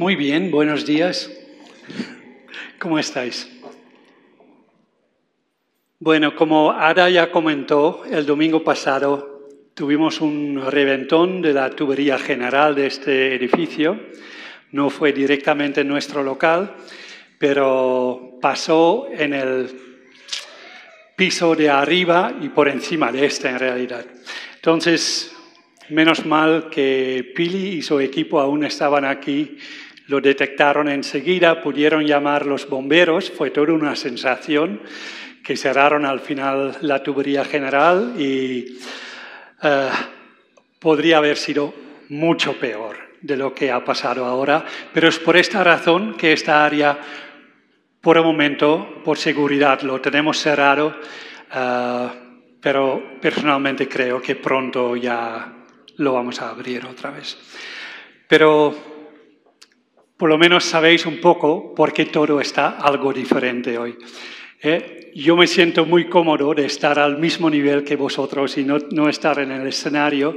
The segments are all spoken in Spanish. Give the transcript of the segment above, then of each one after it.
Muy bien, buenos días. ¿Cómo estáis? Bueno, como Ada ya comentó, el domingo pasado tuvimos un reventón de la tubería general de este edificio. No fue directamente en nuestro local, pero pasó en el piso de arriba y por encima de este en realidad. Entonces, menos mal que Pili y su equipo aún estaban aquí lo detectaron enseguida, pudieron llamar los bomberos, fue toda una sensación que cerraron al final la tubería general y eh, podría haber sido mucho peor de lo que ha pasado ahora, pero es por esta razón que esta área, por el momento, por seguridad, lo tenemos cerrado, eh, pero personalmente creo que pronto ya lo vamos a abrir otra vez. Pero por lo menos sabéis un poco por qué todo está algo diferente hoy. ¿eh? Yo me siento muy cómodo de estar al mismo nivel que vosotros y no, estar en el escenario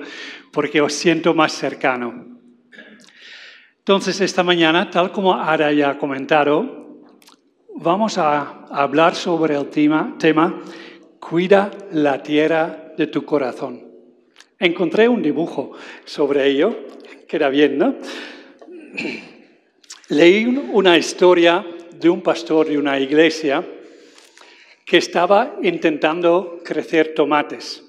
porque os siento más cercano. Entonces, esta mañana, tal como Ara ya ha comentado, vamos a hablar sobre el tema, tema Cuida la tierra de tu corazón. Encontré un dibujo sobre ello, queda bien, ¿no? Leí una historia de un pastor de una iglesia que estaba intentando crecer tomates.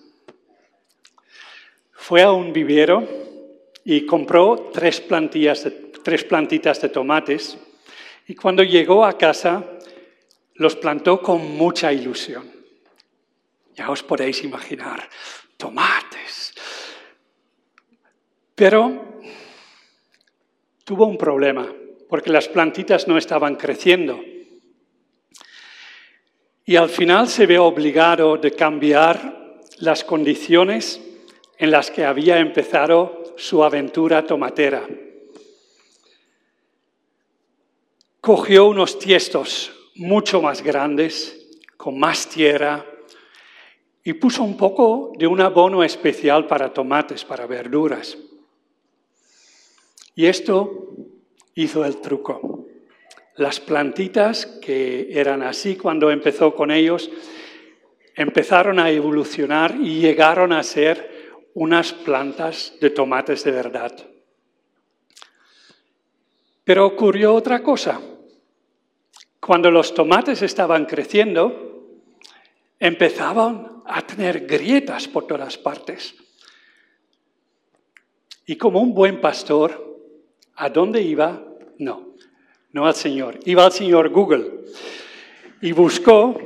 Fue a un vivero y compró tres, plantillas tres plantitas de tomates y cuando llegó a casa los plantó con mucha ilusión. Ya os podéis imaginar, tomates. Pero tuvo un problema porque las plantitas no estaban creciendo. Y al final se ve obligado de cambiar las condiciones en las que había empezado su aventura tomatera. Cogió unos tiestos mucho más grandes, con más tierra, y puso un poco de un abono especial para tomates, para verduras. Y esto hizo el truco. Las plantitas que eran así cuando empezó con ellos, empezaron a evolucionar y llegaron a ser unas plantas de tomates de verdad. Pero ocurrió otra cosa. Cuando los tomates estaban creciendo, empezaban a tener grietas por todas partes. Y como un buen pastor, ¿A dónde iba? No, no al Señor. Iba al Señor Google y buscó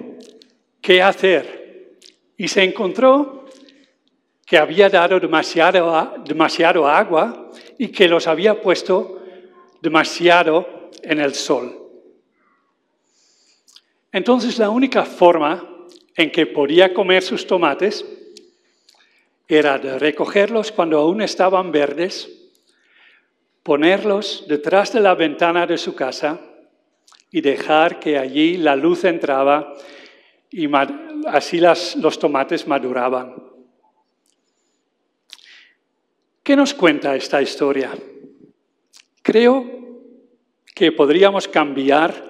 qué hacer. Y se encontró que había dado demasiado, agua y que los había puesto demasiado en el sol. Entonces la única forma en que podía comer sus tomates era recogerlos cuando aún estaban verdes ponerlos detrás de la ventana de su casa y dejar que allí la luz entraba y así los tomates maduraban. ¿Qué nos cuenta esta historia? Creo que podríamos cambiar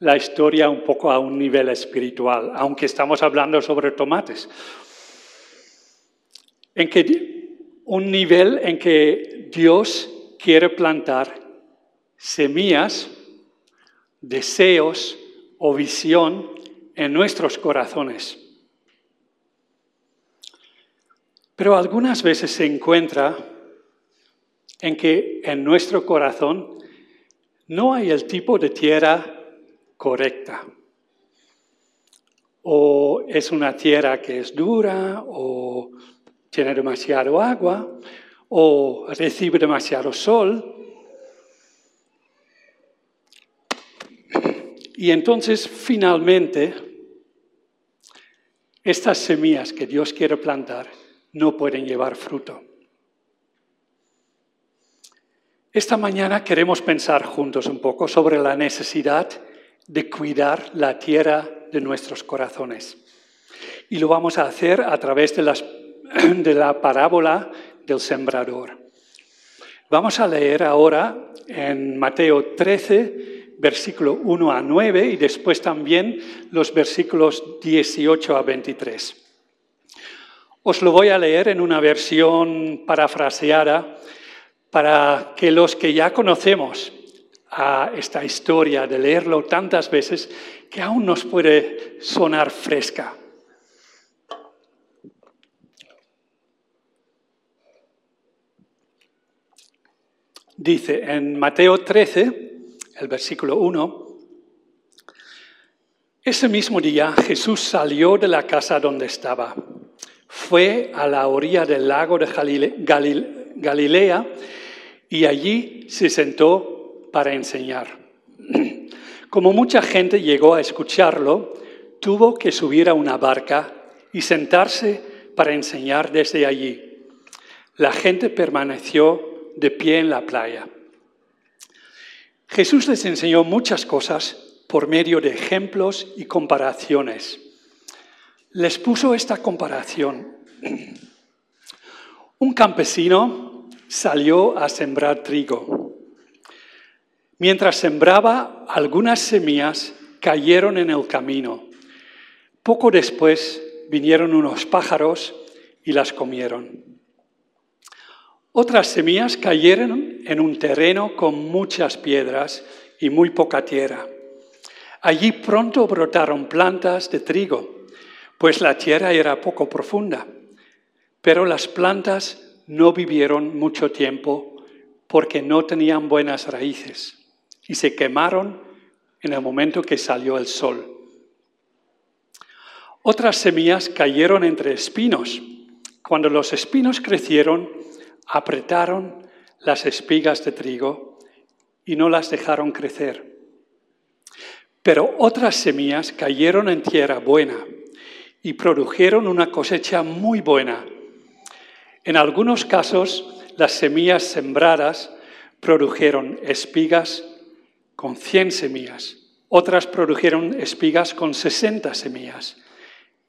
la historia un poco a un nivel espiritual, aunque estamos hablando sobre tomates. En que un nivel en que Dios quiere plantar semillas, deseos o visión en nuestros corazones. Pero algunas veces se encuentra en que en nuestro corazón no hay el tipo de tierra correcta. O es una tierra que es dura o tiene demasiado agua o recibe demasiado sol. Y entonces finalmente estas semillas que Dios quiere plantar no pueden llevar fruto. Esta mañana queremos pensar juntos un poco sobre la necesidad de cuidar la tierra de nuestros corazones. Y lo vamos a hacer a través de, las, de la parábola sembrador. Vamos a leer ahora en Mateo 13, versículo 1 a 9 y después también los versículos 18 a 23. Os lo voy a leer en una versión parafraseada para que los que ya conocemos a esta historia de leerlo tantas veces que aún nos puede sonar fresca. Dice en Mateo 13, el versículo 1, ese mismo día Jesús salió de la casa donde estaba, fue a la orilla del lago de Galilea y allí se sentó para enseñar. Como mucha gente llegó a escucharlo, tuvo que subir a una barca y sentarse para enseñar desde allí. La gente permaneció de pie en la playa. Jesús les enseñó muchas cosas por medio de ejemplos y comparaciones. Les puso esta comparación. Un campesino salió a sembrar trigo. Mientras sembraba, algunas semillas cayeron en el camino. Poco después vinieron unos pájaros y las comieron. Otras semillas cayeron en un terreno con muchas piedras y muy poca tierra. Allí pronto brotaron plantas de trigo, pues la tierra era poco profunda. Pero las plantas no vivieron mucho tiempo porque no tenían buenas raíces y se quemaron en el momento que salió el sol. Otras semillas cayeron entre espinos. Cuando los espinos crecieron, apretaron las espigas de trigo y no las dejaron crecer. Pero otras semillas cayeron en tierra buena y produjeron una cosecha muy buena. En algunos casos, las semillas sembradas produjeron espigas con 100 semillas, otras produjeron espigas con 60 semillas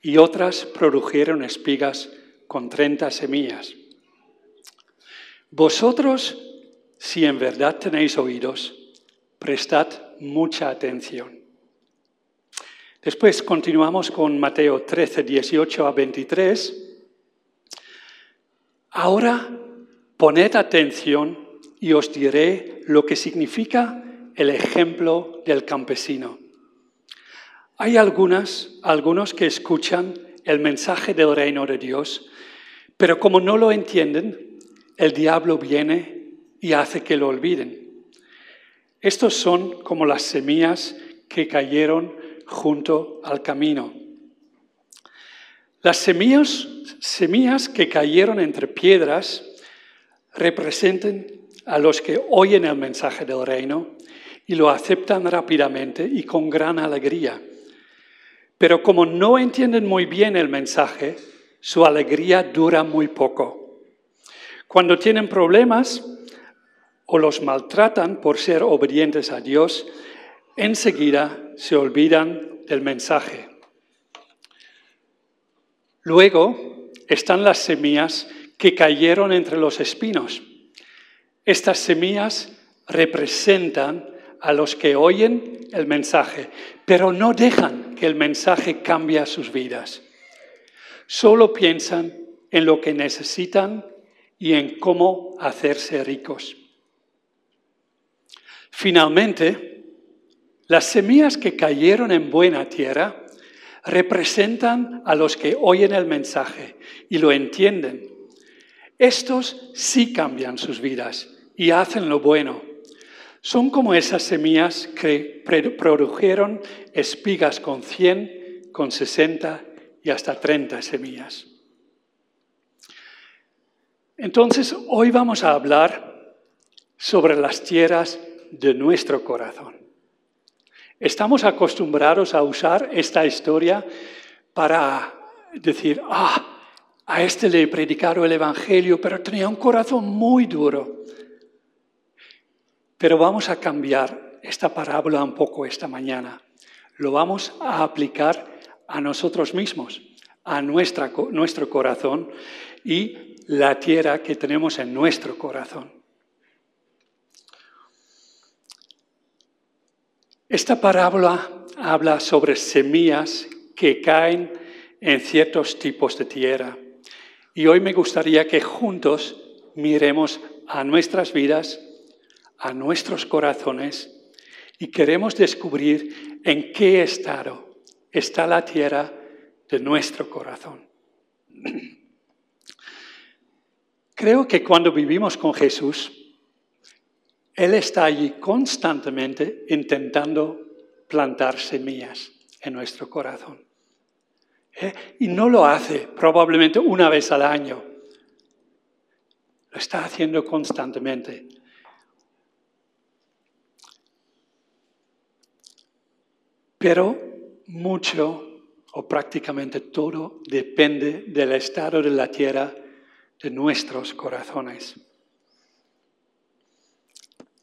y otras produjeron espigas con 30 semillas. Vosotros, si en verdad tenéis oídos, prestad mucha atención. Después continuamos con Mateo 13, 18 a 23. Ahora poned atención y os diré lo que significa el ejemplo del campesino. Hay algunas, algunos que escuchan el mensaje del reino de Dios, pero como no lo entienden, el diablo viene y hace que lo olviden. Estos son como las semillas que cayeron junto al camino. Las semillas, semillas que cayeron entre piedras representan a los que oyen el mensaje del reino y lo aceptan rápidamente y con gran alegría. Pero como no entienden muy bien el mensaje, su alegría dura muy poco. Cuando tienen problemas o los maltratan por ser obedientes a Dios, enseguida se olvidan del mensaje. Luego están las semillas que cayeron entre los espinos. Estas semillas representan a los que oyen el mensaje, pero no dejan que el mensaje cambie sus vidas. Solo piensan en lo que necesitan y en cómo hacerse ricos. Finalmente, las semillas que cayeron en buena tierra representan a los que oyen el mensaje y lo entienden. Estos sí cambian sus vidas y hacen lo bueno. Son como esas semillas que produjeron espigas con 100, con 60 y hasta 30 semillas. Entonces, hoy vamos a hablar sobre las tierras de nuestro corazón. Estamos acostumbrados a usar esta historia para decir, ah, a este le he predicado el Evangelio, pero tenía un corazón muy duro. Pero vamos a cambiar esta parábola un poco esta mañana. Lo vamos a aplicar a nosotros mismos, a nuestro corazón y la tierra que tenemos en nuestro corazón. Esta parábola habla sobre semillas que caen en ciertos tipos de tierra. Y hoy me gustaría que juntos miremos a nuestras vidas, a nuestros corazones, y queremos descubrir en qué estado está la tierra de nuestro corazón. Creo que cuando vivimos con Jesús, Él está allí constantemente intentando plantar semillas en nuestro corazón. ¿Eh? Y no lo hace probablemente una vez al año. Lo está haciendo constantemente. Pero mucho o prácticamente todo depende del estado de la tierra de nuestros corazones.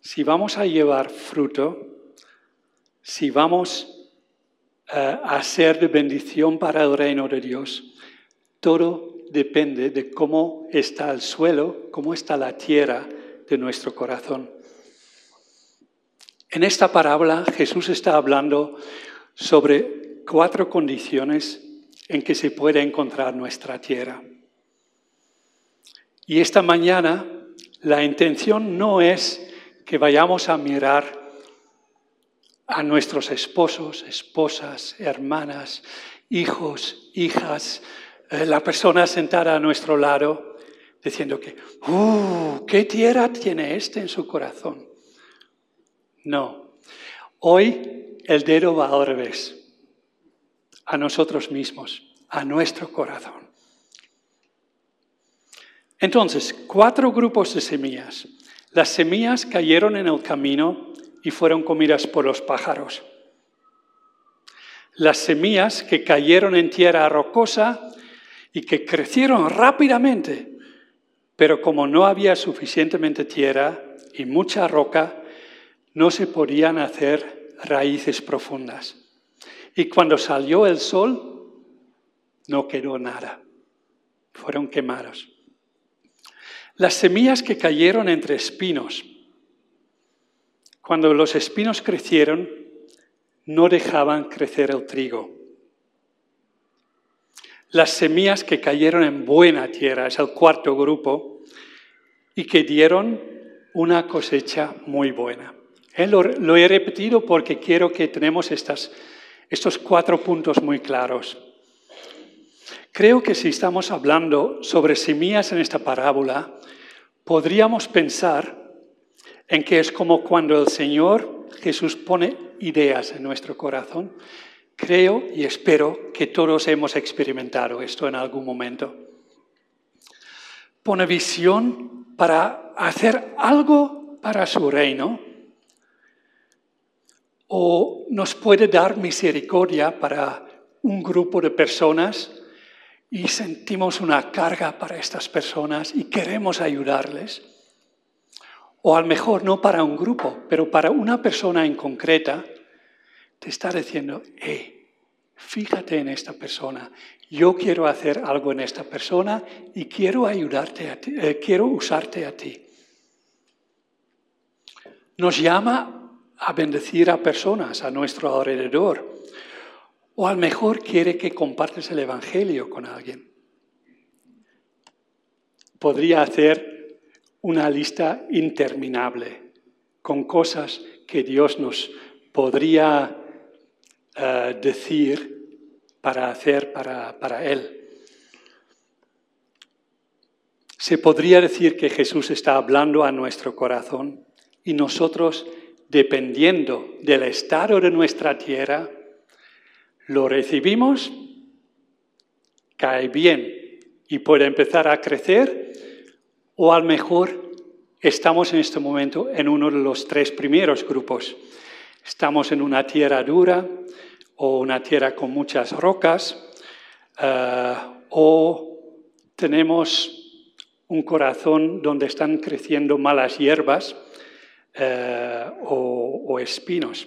Si vamos a llevar fruto, si vamos eh, a ser de bendición para el reino de Dios, todo depende de cómo está el suelo, cómo está la tierra de nuestro corazón. En esta parábola Jesús está hablando sobre cuatro condiciones en que se puede encontrar nuestra tierra. Y esta mañana la intención no es que vayamos a mirar a nuestros esposos, esposas, hermanas, hijos, hijas, eh, la persona sentada a nuestro lado, diciendo que, ¡uh! ¿Qué tierra tiene este en su corazón? No. Hoy el dedo va al revés, a nosotros mismos, a nuestro corazón. Entonces, cuatro grupos de semillas. Las semillas cayeron en el camino y fueron comidas por los pájaros. Las semillas que cayeron en tierra rocosa y que crecieron rápidamente, pero como no había suficientemente tierra y mucha roca, no se podían hacer raíces profundas. Y cuando salió el sol, no quedó nada. Fueron quemados. Las semillas que cayeron entre espinos cuando los espinos crecieron, no dejaban crecer el trigo. Las semillas que cayeron en buena tierra, es el cuarto grupo, y que dieron una cosecha muy buena. Eh, lo, he repetido porque quiero que tenemos estos cuatro puntos muy claros. Creo que si estamos hablando sobre semillas en esta parábola, podríamos pensar en que es como cuando el Señor Jesús pone ideas en nuestro corazón. Creo y espero que todos hemos experimentado esto en algún momento. Pone visión para hacer algo para su reino o nos puede dar misericordia para un grupo de personas y sentimos una carga para estas personas y queremos ayudarles. O a lo mejor no para un grupo, pero para una persona en concreta, te está diciendo, hey, fíjate en esta persona, yo quiero hacer algo en esta persona y quiero ayudarte a ti, eh, quiero usarte a ti. Nos llama a bendecir a personas a nuestro alrededor. O a lo mejor quiere que compartes el Evangelio con alguien. Podría hacer una lista interminable con cosas que Dios nos podría eh, decir para hacer para, para Él. Se podría decir que Jesús está hablando a nuestro corazón y nosotros, dependiendo del estado de nuestra tierra, lo recibimos, cae bien y puede empezar a crecer o a lo mejor estamos en este momento en uno de los tres primeros grupos. Estamos en una tierra dura o una tierra con muchas rocas eh, o tenemos un corazón donde están creciendo malas hierbas eh, o, espinos.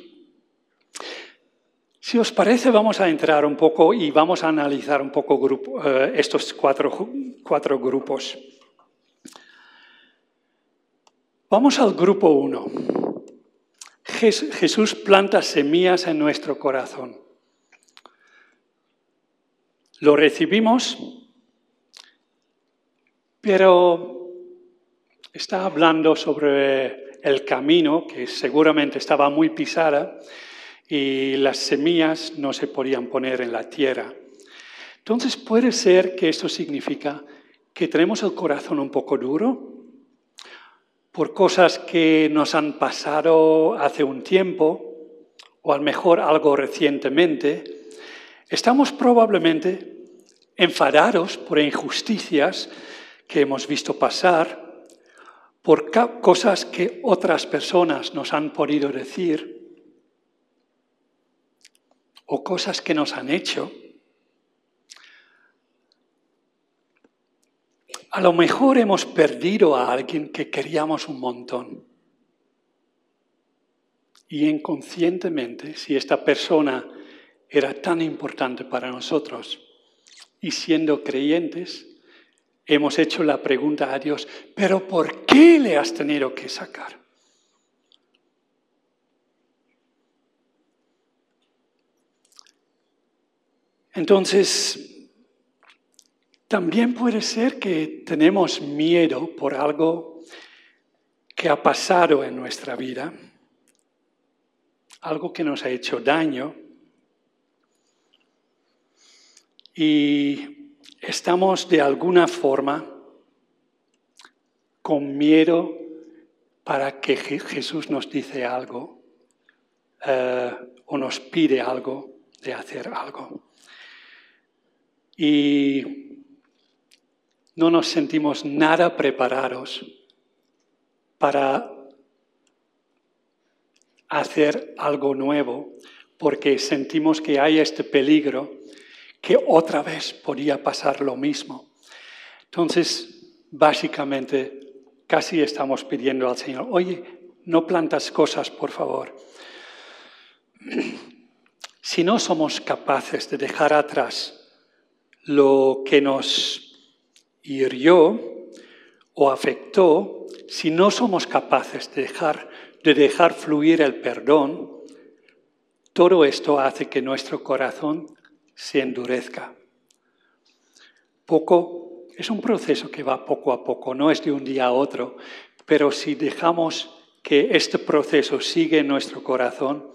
Si os parece, vamos a entrar un poco y vamos a analizar un poco eh, estos cuatro, cuatro grupos. Vamos al grupo 1. Jesús planta semillas en nuestro corazón. Lo recibimos, pero está hablando sobre el camino que seguramente estaba muy pisada y las semillas no se podían poner en la tierra. Entonces puede ser que esto significa que tenemos el corazón un poco duro por cosas que nos han pasado hace un tiempo o a lo mejor algo recientemente. Estamos probablemente enfadados por injusticias que hemos visto pasar, por cosas que otras personas nos han podido decir o cosas que nos han hecho A lo mejor hemos perdido a alguien que queríamos un montón. Y inconscientemente, si esta persona era tan importante para nosotros, y siendo creyentes, hemos hecho la pregunta a Dios, pero ¿por qué le has tenido que sacar? Entonces, también puede ser que tenemos miedo por algo que ha pasado en nuestra vida, algo que nos ha hecho daño, y estamos de alguna forma con miedo para que Jesús nos dice algo eh, o nos pide algo de hacer algo. Y no nos sentimos nada preparados para hacer algo nuevo, porque sentimos que hay este peligro, que otra vez podía pasar lo mismo. Entonces, básicamente, casi estamos pidiendo al Señor, oye, no plantas cosas, por favor. Si no somos capaces de dejar atrás lo que nos hirió o afectó, si no somos capaces de dejar, de dejar fluir el perdón, todo esto hace que nuestro corazón se endurezca. Poco, es un proceso que va poco a poco, no es de un día a otro, pero si dejamos que este proceso sigue en nuestro corazón,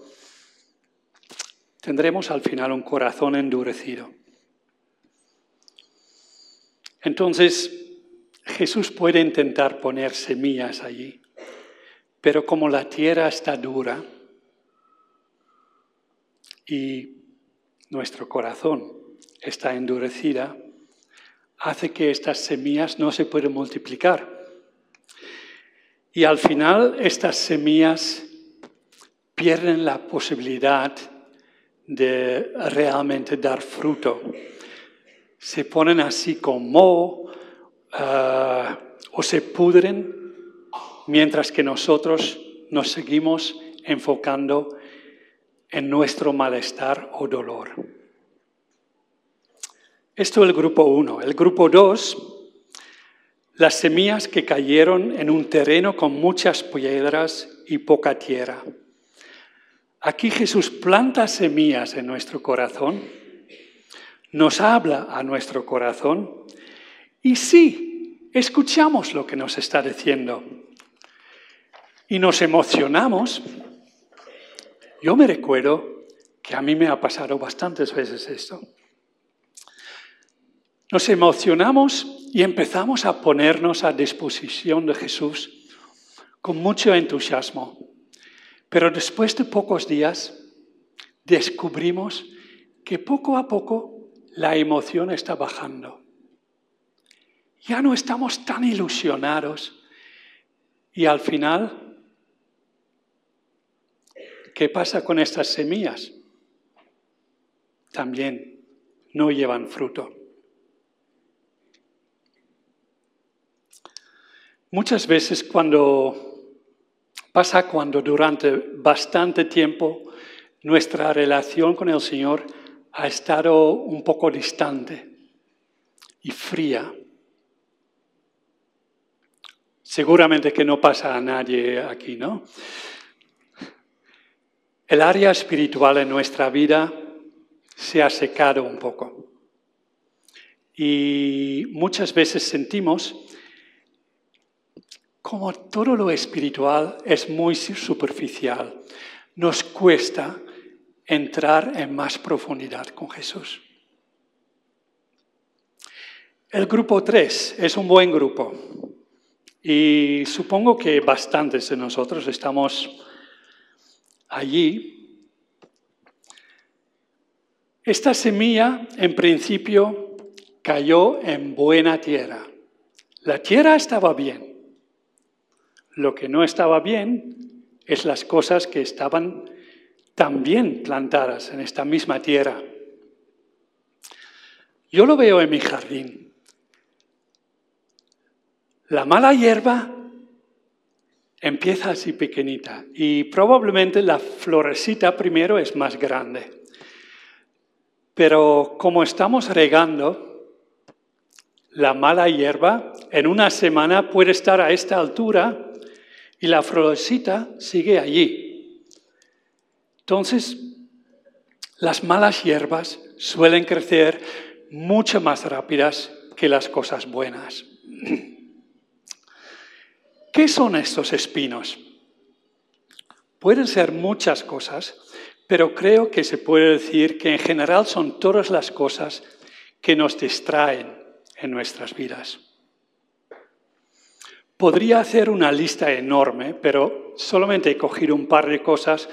tendremos al final un corazón endurecido. Entonces, Jesús puede intentar poner semillas allí, pero como la tierra está dura y nuestro corazón está endurecida, hace que estas semillas no se puedan multiplicar. Y al final estas semillas pierden la posibilidad de realmente dar fruto se ponen así como uh, o se pudren mientras que nosotros nos seguimos enfocando en nuestro malestar o dolor. Esto es el grupo 1. El grupo 2, las semillas que cayeron en un terreno con muchas piedras y poca tierra. Aquí Jesús planta semillas en nuestro corazón nos habla a nuestro corazón y sí, escuchamos lo que nos está diciendo y nos emocionamos. Yo me recuerdo que a mí me ha pasado bastantes veces esto. Nos emocionamos y empezamos a ponernos a disposición de Jesús con mucho entusiasmo. Pero después de pocos días descubrimos que poco a poco la emoción está bajando. Ya no estamos tan ilusionados. Y al final, ¿qué pasa con estas semillas? También no llevan fruto. Muchas veces cuando pasa cuando durante bastante tiempo nuestra relación con el Señor ha estado un poco distante y fría. Seguramente que no pasa a nadie aquí, ¿no? el área espiritual en nuestra vida se ha secado un poco. Y muchas veces sentimos como todo lo espiritual es muy superficial. Nos cuesta entrar en más profundidad con Jesús. El grupo 3 es un buen grupo y supongo que bastantes de nosotros estamos allí. Esta semilla en principio cayó en buena tierra. La tierra estaba bien. Lo que no estaba bien es las cosas que estaban también plantadas en esta misma tierra. Yo lo veo en mi jardín. La mala hierba empieza así pequeñita y probablemente la florecita primero es más grande. Pero como estamos regando, la mala hierba en una semana puede estar a esta altura y la florecita sigue allí. Entonces, las malas hierbas suelen crecer mucho más rápidas que las cosas buenas. ¿Qué son estos espinos? Pueden ser muchas cosas, pero creo que se puede decir que en general son todas las cosas que nos distraen en nuestras vidas. Podría hacer una lista enorme, pero solamente he cogido un par de cosas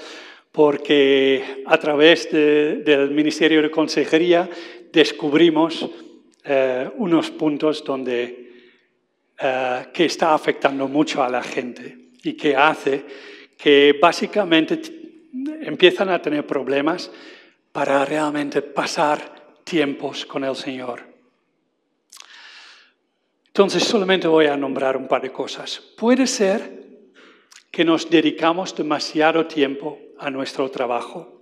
porque a través del Ministerio de Consejería descubrimos eh, unos puntos donde eh, que está afectando mucho a la gente y que hace que básicamente empiezan a tener problemas para realmente pasar tiempos con el Señor. Entonces solamente voy a nombrar un par de cosas. Puede ser que nos dedicamos demasiado tiempo a nuestro trabajo.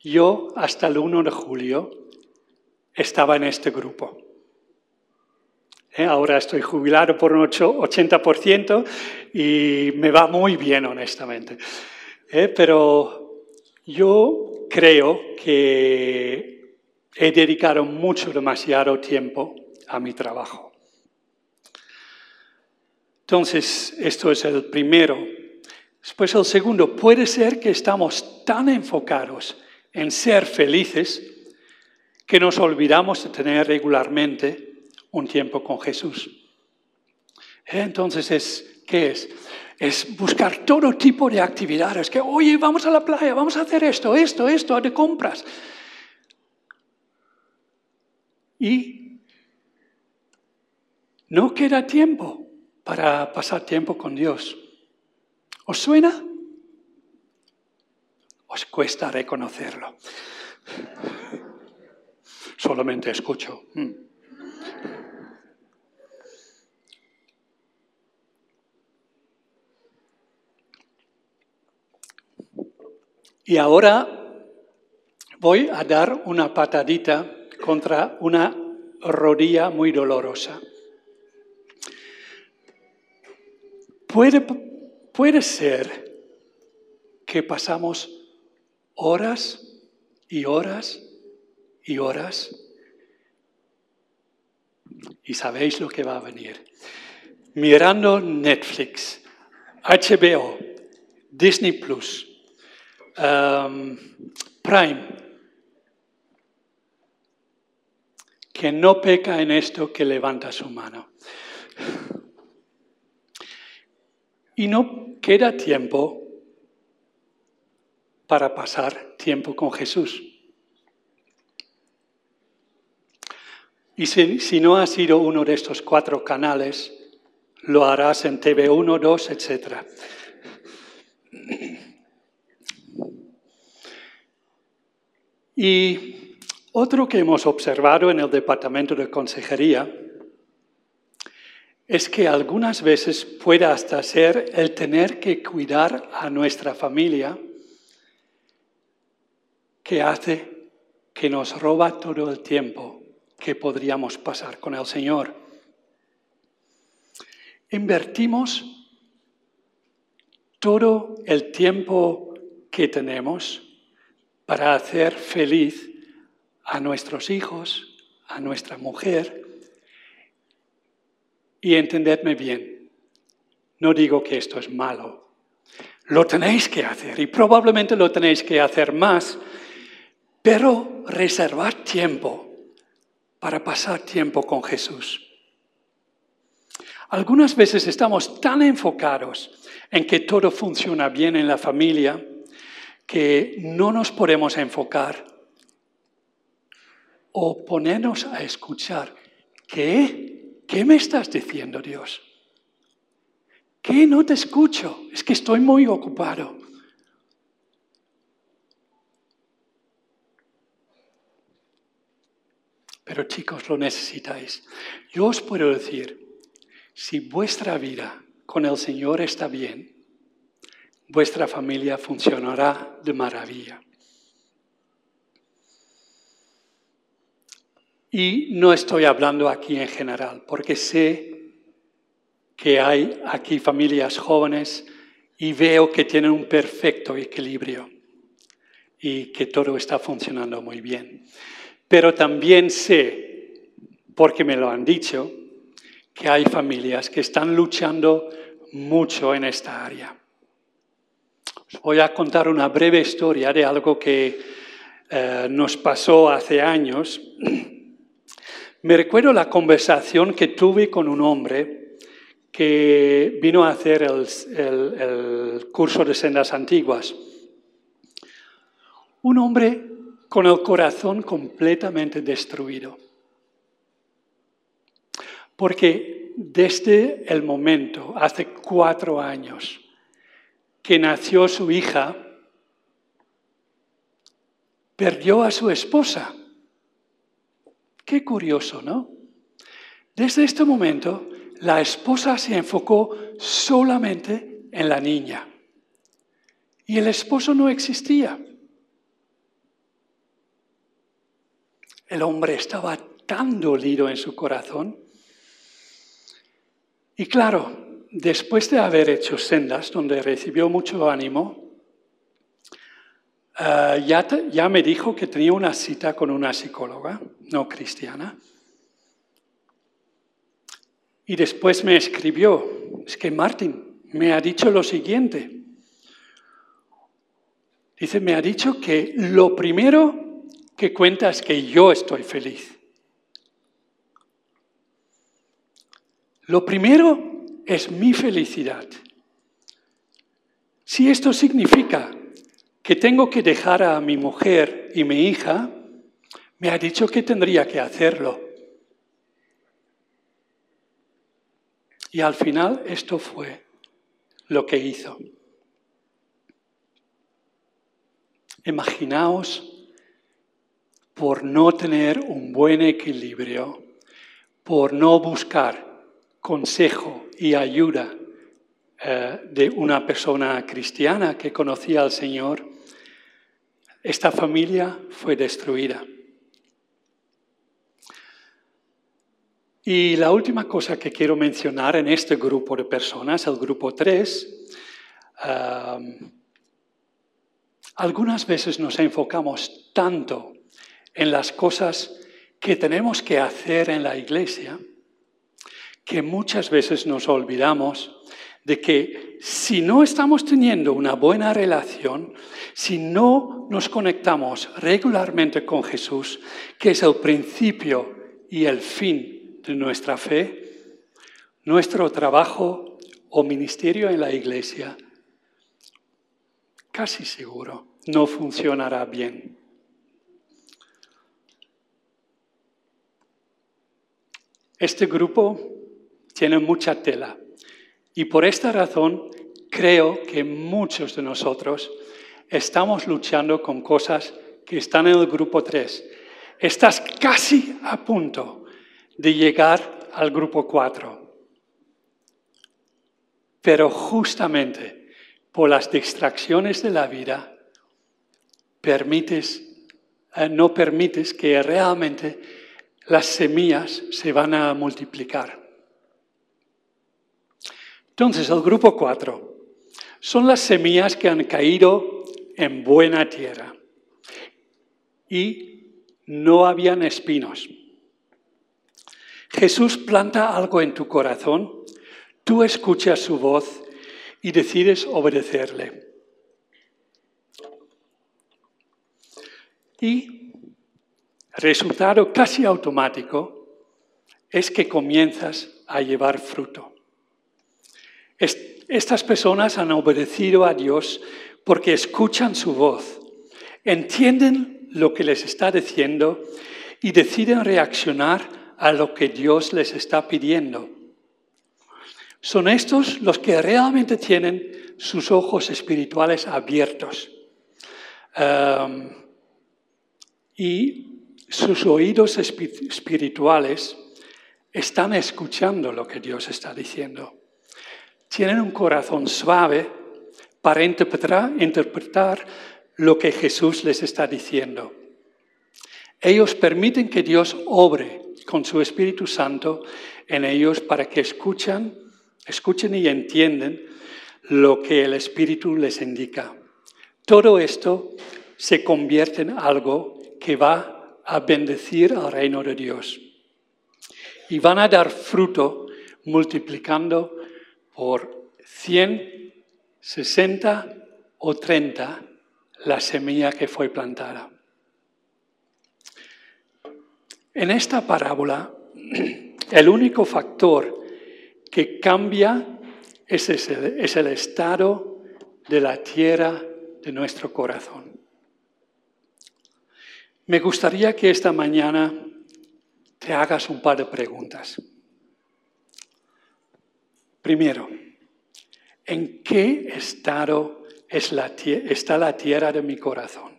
Yo hasta el 1 de julio estaba en este grupo. ¿Eh? Ahora estoy jubilado por un 80% y me va muy bien, honestamente. ¿Eh? Pero yo creo que he dedicado mucho, demasiado tiempo a mi trabajo. Entonces, esto es el primero. Después el segundo, puede ser que estamos tan enfocados en ser felices que nos olvidamos de tener regularmente un tiempo con Jesús. Entonces, es, ¿qué es? Es buscar todo tipo de actividades, que, oye, vamos a la playa, vamos a hacer esto, esto, esto, de compras. Y no queda tiempo para pasar tiempo con Dios. ¿Os suena? Os cuesta reconocerlo solamente escucho. Mm. Y ahora voy a dar una patadita contra una rodilla muy dolorosa. Puede, puede ser que pasamos horas y horas y horas y sabéis lo que va a venir. Mirando Netflix, HBO, Disney Plus, um, Prime, que no peca en esto que levanta su mano. Y no queda tiempo para pasar tiempo con Jesús. Y si, no has sido uno de estos cuatro canales, lo harás en TV1, 2, etc. Y otro que hemos observado en el Departamento de Consejería es que algunas veces puede hasta ser el tener que cuidar a nuestra familia que hace que nos roba todo el tiempo que podríamos pasar con el Señor. Invertimos todo el tiempo que tenemos para hacer feliz a nuestros hijos, a nuestra mujer. Y entendedme bien, no digo que esto es malo. Lo tenéis que hacer y probablemente lo tenéis que hacer más, pero reservar tiempo para pasar tiempo con Jesús. Algunas veces estamos tan enfocados en que todo funciona bien en la familia que no nos podemos enfocar o ponernos a escuchar. ¿Qué? ¿Qué me estás diciendo, Dios? ¿Qué? No te escucho. Es que estoy muy ocupado. Pero chicos, lo necesitáis. Yo os puedo decir, si vuestra vida con el Señor está bien, vuestra familia funcionará de maravilla. Y no estoy hablando aquí en general, porque sé que hay aquí familias jóvenes y veo que tienen un perfecto equilibrio y que todo está funcionando muy bien. Pero también sé, porque me lo han dicho, que hay familias que están luchando mucho en esta área. Os voy a contar una breve historia de algo que eh, nos pasó hace años. Me recuerdo la conversación que tuve con un hombre que vino a hacer el curso de sendas antiguas. Un hombre con el corazón completamente destruido. Porque desde el momento, hace cuatro años, que nació su hija, perdió a su esposa. Qué curioso, ¿no? Desde este momento, la esposa se enfocó solamente en la niña. Y el esposo no existía. El hombre estaba tan dolido en su corazón y claro, después de haber hecho sendas, donde recibió mucho ánimo, eh, ya, ya me dijo que tenía una cita con una psicóloga no cristiana. Y después me escribió, es que Martín me ha dicho lo siguiente. Dice, me ha dicho que lo primero que cuenta es que yo estoy feliz. Lo primero es mi felicidad. Si esto significa que tengo que dejar a mi mujer y mi hija, me ha dicho que tendría que hacerlo. Y al final esto fue lo que hizo. Imaginaos por no tener un buen equilibrio, por no buscar consejo y ayuda eh, de una persona cristiana que conocía al Señor, esta familia fue destruida. Y la última cosa que quiero mencionar en este grupo de personas, el grupo 3, eh, algunas veces nos enfocamos tanto en las cosas que tenemos que hacer en la iglesia, que muchas veces nos olvidamos de que si no estamos teniendo una buena relación, si no nos conectamos regularmente con Jesús, que es el principio y el fin de nuestra fe, nuestro trabajo o ministerio en la iglesia casi seguro no funcionará bien. Este grupo tiene mucha tela. Y por esta razón creo que muchos de nosotros estamos luchando con cosas que están en el grupo 3. Estás casi a punto de llegar al grupo 4. Pero justamente por las distracciones de la vida, eh, no permites que realmente las semillas se van a multiplicar. Entonces, el grupo 4. Son las semillas que han caído en buena tierra y no habían espinos. Jesús planta algo en tu corazón, tú escuchas su voz y decides obedecerle. Y resultado casi automático es que comienzas a llevar fruto. Estas personas han obedecido a Dios porque escuchan su voz, entienden lo que les está diciendo y deciden reaccionar a lo que Dios les está pidiendo. Son estos los que realmente tienen sus ojos espirituales abiertos. Um, y sus oídos espirituales están escuchando lo que Dios está diciendo. Tienen un corazón suave para interpretar, lo que Jesús les está diciendo. Ellos permiten que Dios obre con su Espíritu Santo en ellos para que escuchen, escuchen y entiendan lo que el Espíritu les indica. Todo esto se convierte en algo que va a bendecir al reino de Dios. Y van a dar fruto multiplicando por 100, 60 o 30 la semilla que fue plantada. En esta parábola, el único factor que cambia es, es el estado de la tierra de nuestro corazón. Me gustaría que esta mañana te hagas un par de preguntas. Primero, ¿en qué estado está la tierra de mi corazón?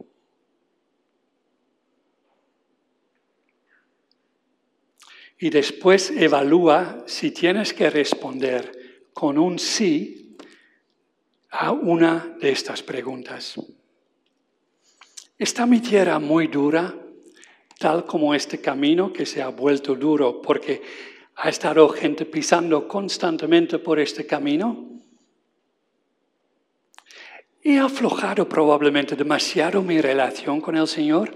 Y después evalúa si tienes que responder con un sí a una de estas preguntas. ¿Está mi tierra muy dura, tal como este camino que se ha vuelto duro porque ha estado gente pisando constantemente por este camino? ¿He aflojado probablemente demasiado mi relación con el Señor?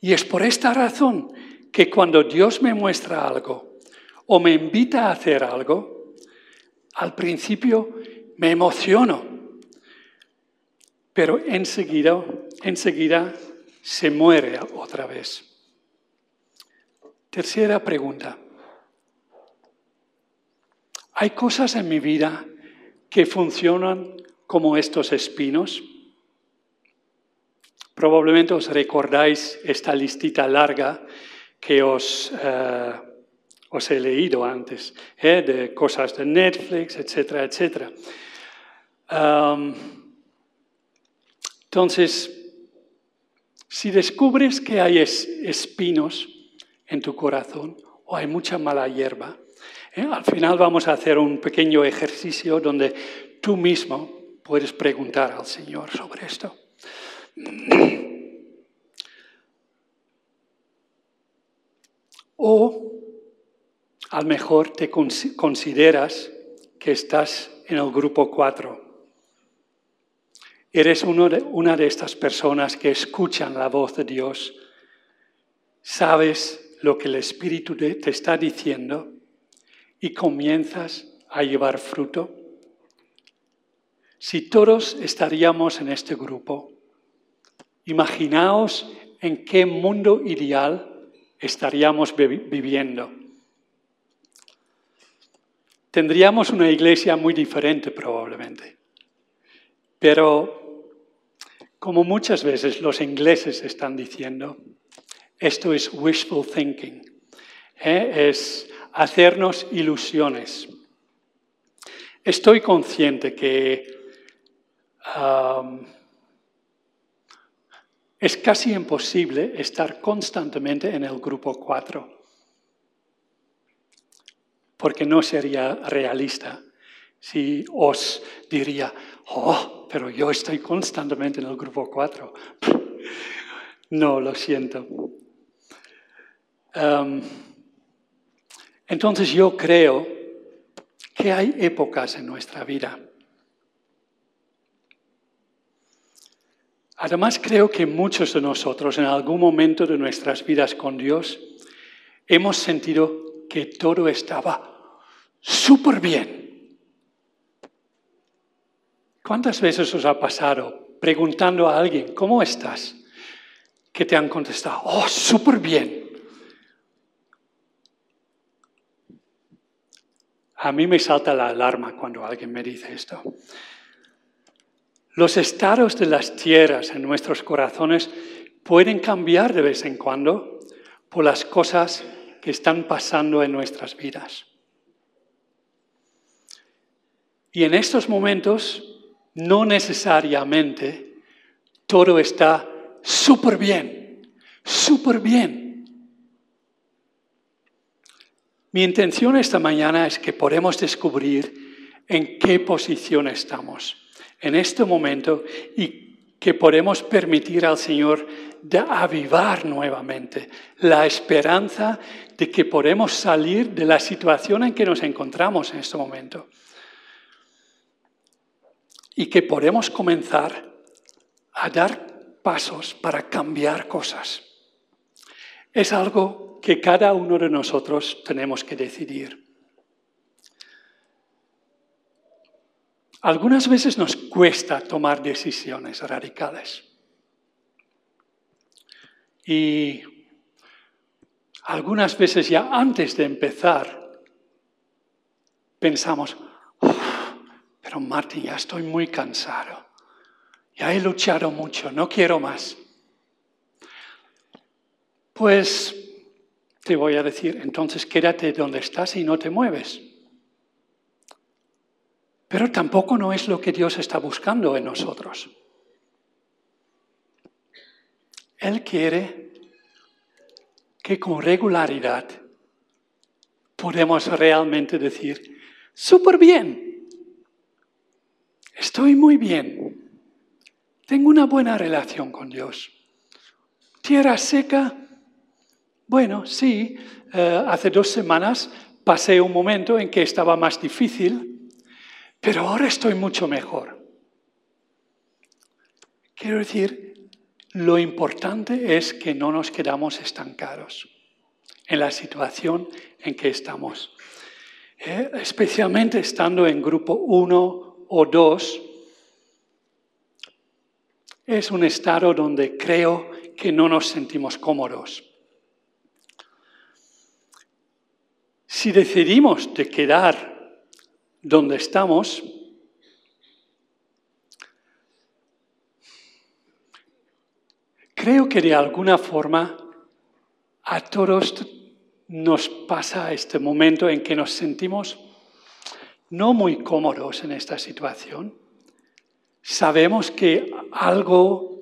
Y es por esta razón que cuando Dios me muestra algo o me invita a hacer algo, al principio me emociono pero enseguida, enseguida se muere otra vez. Tercera pregunta. ¿Hay cosas en mi vida que funcionan como estos espinos? Probablemente os recordáis esta listita larga que os, eh, os he leído antes, eh, de cosas de Netflix, etcétera, etcétera. Entonces, si descubres que hay espinos en tu corazón o hay mucha mala hierba, ¿eh? al final vamos a hacer un pequeño ejercicio donde tú mismo puedes preguntar al Señor sobre esto. O a lo mejor te consideras que estás en el grupo 4 Eres una de estas personas que escuchan la voz de Dios, sabes lo que el Espíritu te está diciendo y comienzas a llevar fruto. Si todos estaríamos en este grupo, imaginaos en qué mundo ideal estaríamos viviendo. Tendríamos una iglesia muy diferente probablemente. Pero como muchas veces los ingleses están diciendo, esto es wishful thinking, ¿eh? es hacernos ilusiones. Estoy consciente que es casi imposible estar constantemente en el grupo 4, porque no sería realista si os diría, oh, pero yo estoy constantemente en el grupo 4. no, lo siento. Entonces yo creo que hay épocas en nuestra vida Además, creo que muchos de nosotros en algún momento de nuestras vidas con Dios hemos sentido que todo estaba súper bien. ¿Cuántas veces os ha pasado preguntando a alguien, ¿cómo estás? Que te han contestado, oh, súper bien. A mí me salta la alarma cuando alguien me dice esto. Los estados de las tierras en nuestros corazones pueden cambiar de vez en cuando por las cosas que están pasando en nuestras vidas. Y en estos momentos no necesariamente todo está súper bien, súper bien. Mi intención esta mañana es que podamos descubrir en qué posición estamos en este momento y que podemos permitir al Señor de avivar nuevamente la esperanza de que podemos salir de la situación en que nos encontramos en este momento y que podemos comenzar a dar pasos para cambiar cosas. Es algo que cada uno de nosotros tenemos que decidir. Algunas veces nos cuesta tomar decisiones radicales. Y algunas veces ya antes de empezar pensamos, pero Martín, ya estoy muy cansado. Ya he luchado mucho, no quiero más. Pues te voy a decir, entonces quédate donde estás y no te mueves. Pero tampoco no es lo que Dios está buscando en nosotros. Él quiere que con regularidad podemos realmente decir, súper bien, estoy muy bien, tengo una buena relación con Dios. Tierra seca, bueno, sí, eh, hace dos semanas pasé un momento en que estaba más difícil, pero ahora estoy mucho mejor. Quiero decir, lo importante es que no nos quedamos estancados en la situación en que estamos. Eh, especialmente estando en grupo 1 o 2, es un estado donde creo que no nos sentimos cómodos. Si decidimos de quedar donde estamos, creo que de alguna forma a todos nos pasa este momento en que nos sentimos no muy cómodos en esta situación. Sabemos que algo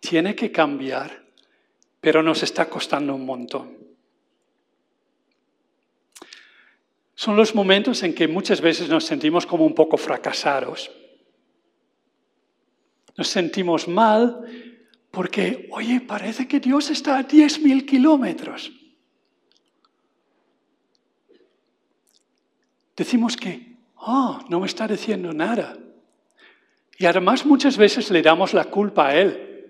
tiene que cambiar, pero nos está costando un montón. Son los momentos en que muchas veces nos sentimos como un poco fracasados. Nos sentimos mal porque, oye, parece que Dios está a 10.000 kilómetros. Decimos que, oh, no me está diciendo nada. Y además muchas veces le damos la culpa a Él.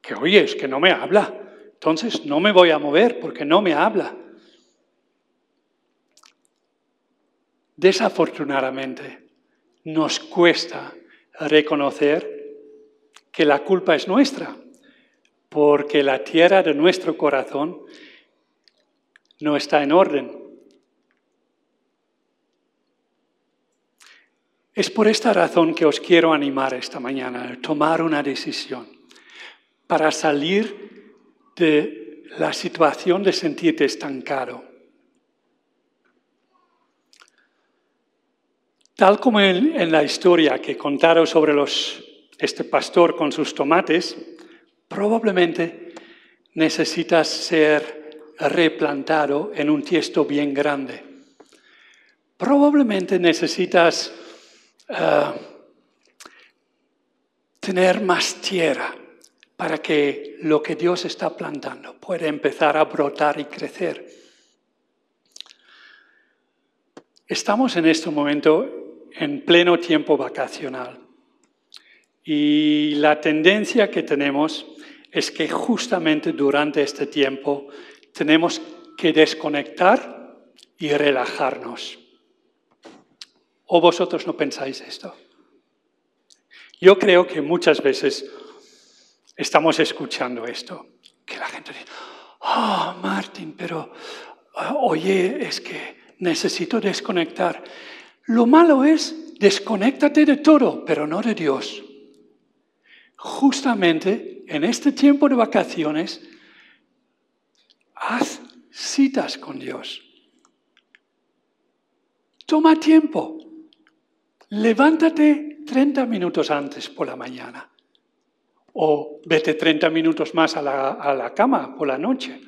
Que, oye, es que no me habla. Entonces no me voy a mover porque no me habla. Desafortunadamente, nos cuesta reconocer que la culpa es nuestra, porque la tierra de nuestro corazón no está en orden. Es por esta razón que os quiero animar esta mañana a tomar una decisión para salir de la situación de sentirte estancado Tal como en, la historia que contaron sobre este pastor con sus tomates, probablemente necesitas ser replantado en un tiesto bien grande. Probablemente necesitas eh, tener más tierra para que lo que Dios está plantando pueda empezar a brotar y crecer. Estamos en este momento en pleno tiempo vacacional. Y la tendencia que tenemos es que justamente durante este tiempo tenemos que desconectar y relajarnos. ¿O vosotros no pensáis esto? Yo creo que muchas veces estamos escuchando esto, que la gente dice, oh, Martín, pero oye, es que necesito desconectar. Lo malo es, desconéctate de todo, pero no de Dios. Justamente en este tiempo de vacaciones, haz citas con Dios. Toma tiempo. Levántate 30 minutos antes por la mañana. O vete 30 minutos más a la, a la cama por la noche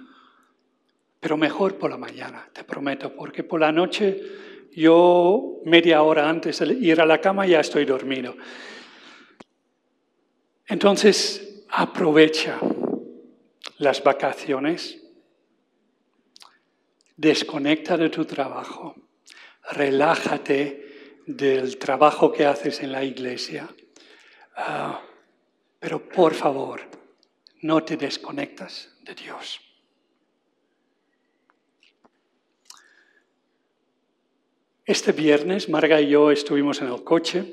pero mejor por la mañana, te prometo, porque por la noche yo media hora antes de ir a la cama ya estoy dormido. Entonces, aprovecha las vacaciones, desconecta de tu trabajo, relájate del trabajo que haces en la iglesia, ah, pero por favor, no te desconectas de Dios. Este viernes Marga y yo estuvimos en el coche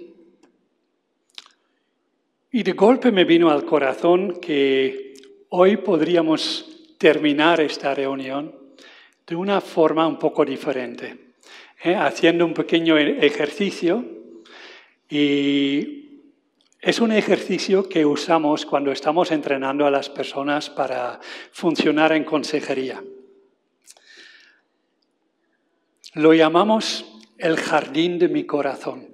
y de golpe me vino al corazón que hoy podríamos terminar esta reunión de una forma un poco diferente, ¿eh? haciendo un pequeño e-, ejercicio y es un ejercicio que usamos cuando estamos entrenando a las personas para funcionar en consejería. Lo llamamos el jardín de mi corazón.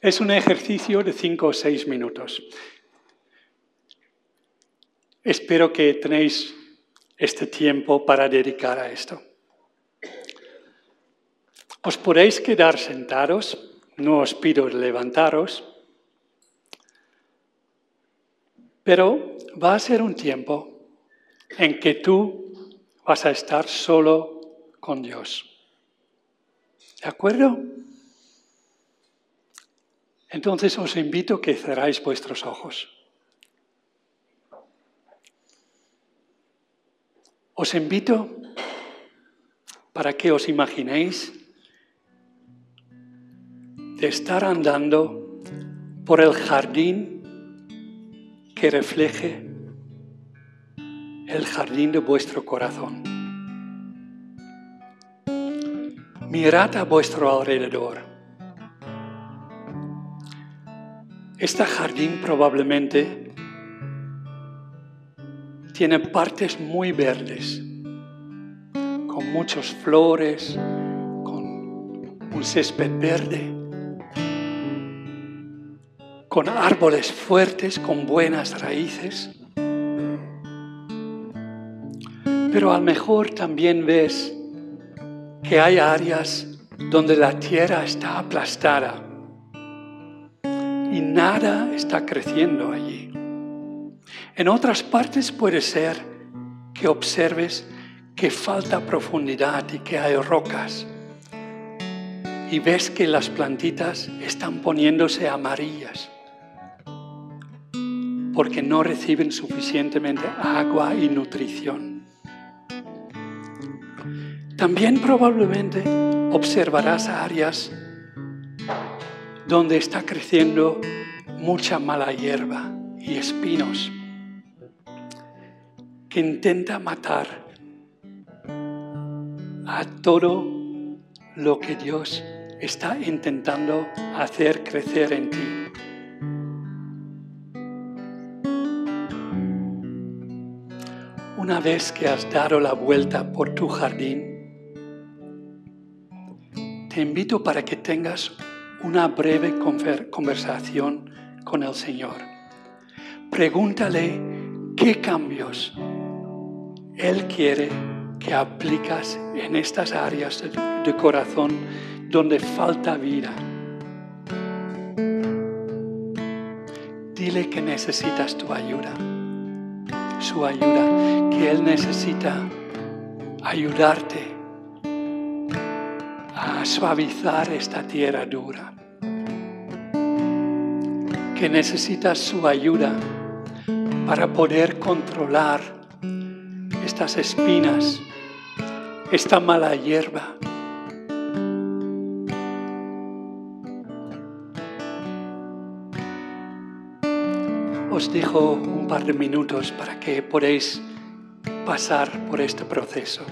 Es un ejercicio de cinco o seis minutos. Espero que tenéis este tiempo para dedicar a esto. Os podéis quedar sentados, no os pido levantaros, pero va a ser un tiempo en que tú vas a estar solo con Dios. ¿De acuerdo? Entonces os invito a que cerráis vuestros ojos. Os invito para que os imaginéis de estar andando por el jardín que refleje el jardín de vuestro corazón. Mirad a vuestro alrededor. Este jardín probablemente tiene partes muy verdes, con muchas flores, con un césped verde, con árboles fuertes, con buenas raíces. Pero a lo mejor también ves que hay áreas donde la tierra está aplastada y nada está creciendo allí. En otras partes puede ser que observes que falta profundidad y que hay rocas y ves que las plantitas están poniéndose amarillas porque no reciben suficientemente agua y nutrición. También probablemente observarás áreas donde está creciendo mucha mala hierba y espinos que intenta matar a todo lo que Dios está intentando hacer crecer en ti. Una vez que has dado la vuelta por tu jardín, te invito para que tengas una breve conversación con el Señor. Pregúntale qué cambios Él quiere que aplicas en estas áreas de corazón donde falta vida. Dile que necesitas tu ayuda, su ayuda, que Él necesita ayudarte suavizar esta tierra dura. que necesita su ayuda para poder controlar estas espinas, esta mala hierba. Os dejo un par de minutos para que podáis pasar por este proceso.